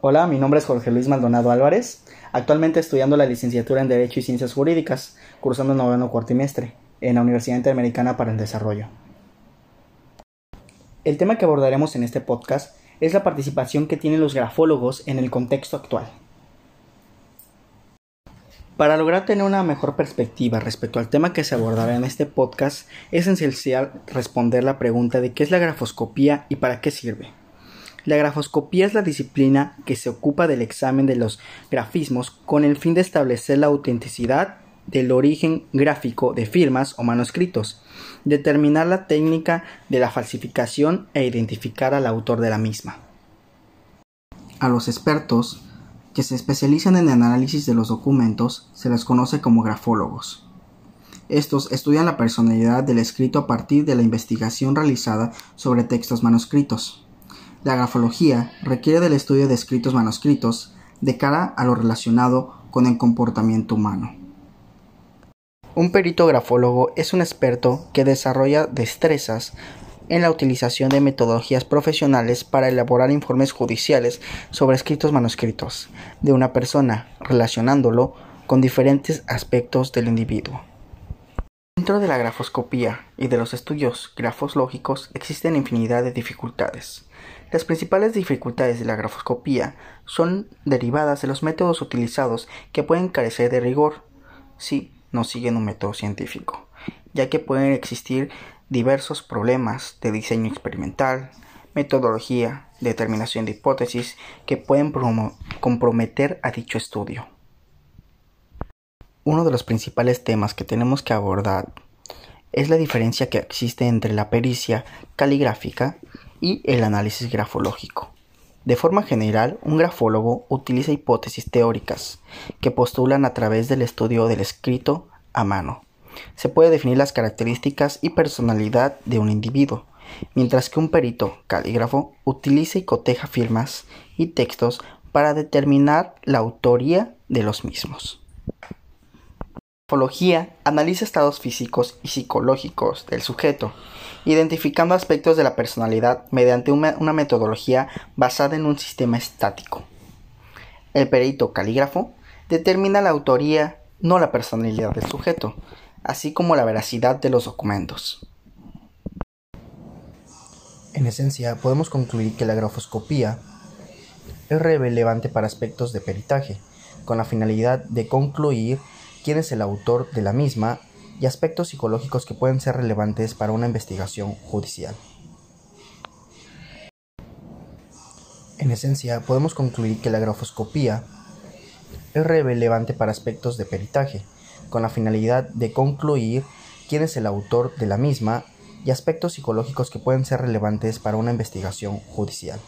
Hola, mi nombre es Jorge Luis Maldonado Álvarez, actualmente estudiando la licenciatura en Derecho y Ciencias Jurídicas, cursando el noveno cuartimestre en la Universidad Interamericana para el Desarrollo. El tema que abordaremos en este podcast es la participación que tienen los grafólogos en el contexto actual. Para lograr tener una mejor perspectiva respecto al tema que se abordará en este podcast, es esencial responder la pregunta de qué es la grafoscopía y para qué sirve. La grafoscopía es la disciplina que se ocupa del examen de los grafismos con el fin de establecer la autenticidad del origen gráfico de firmas o manuscritos, determinar la técnica de la falsificación e identificar al autor de la misma. A los expertos que se especializan en el análisis de los documentos se les conoce como grafólogos. Estos estudian la personalidad del escrito a partir de la investigación realizada sobre textos manuscritos. La grafología requiere del estudio de escritos manuscritos de cara a lo relacionado con el comportamiento humano. Un perito grafólogo es un experto que desarrolla destrezas en la utilización de metodologías profesionales para elaborar informes judiciales sobre escritos manuscritos de una persona, relacionándolo con diferentes aspectos del individuo. Dentro de la grafoscopía y de los estudios grafológicos existen infinidad de dificultades. Las principales dificultades de la grafoscopía son derivadas de los métodos utilizados que pueden carecer de rigor si no siguen un método científico, ya que pueden existir diversos problemas de diseño experimental, metodología, determinación de hipótesis que pueden comprometer a dicho estudio. Uno de los principales temas que tenemos que abordar es la diferencia que existe entre la pericia caligráfica y el análisis grafológico. De forma general, un grafólogo utiliza hipótesis teóricas que postulan a través del estudio del escrito a mano. Se puede definir las características y personalidad de un individuo, mientras que un perito calígrafo utiliza y coteja firmas y textos para determinar la autoría de los mismos. La grafología analiza estados físicos y psicológicos del sujeto identificando aspectos de la personalidad mediante una, metodología basada en un sistema estático. El perito calígrafo determina la autoría, no la personalidad del sujeto, así como la veracidad de los documentos. En esencia, podemos concluir que la grafoscopía es relevante para aspectos de peritaje, con la finalidad de concluir quién es el autor de la misma y aspectos psicológicos que pueden ser relevantes para una investigación judicial. En esencia, podemos concluir que la grafoscopía es relevante para aspectos de peritaje, con la finalidad de concluir quién es el autor de la misma y aspectos psicológicos que pueden ser relevantes para una investigación judicial.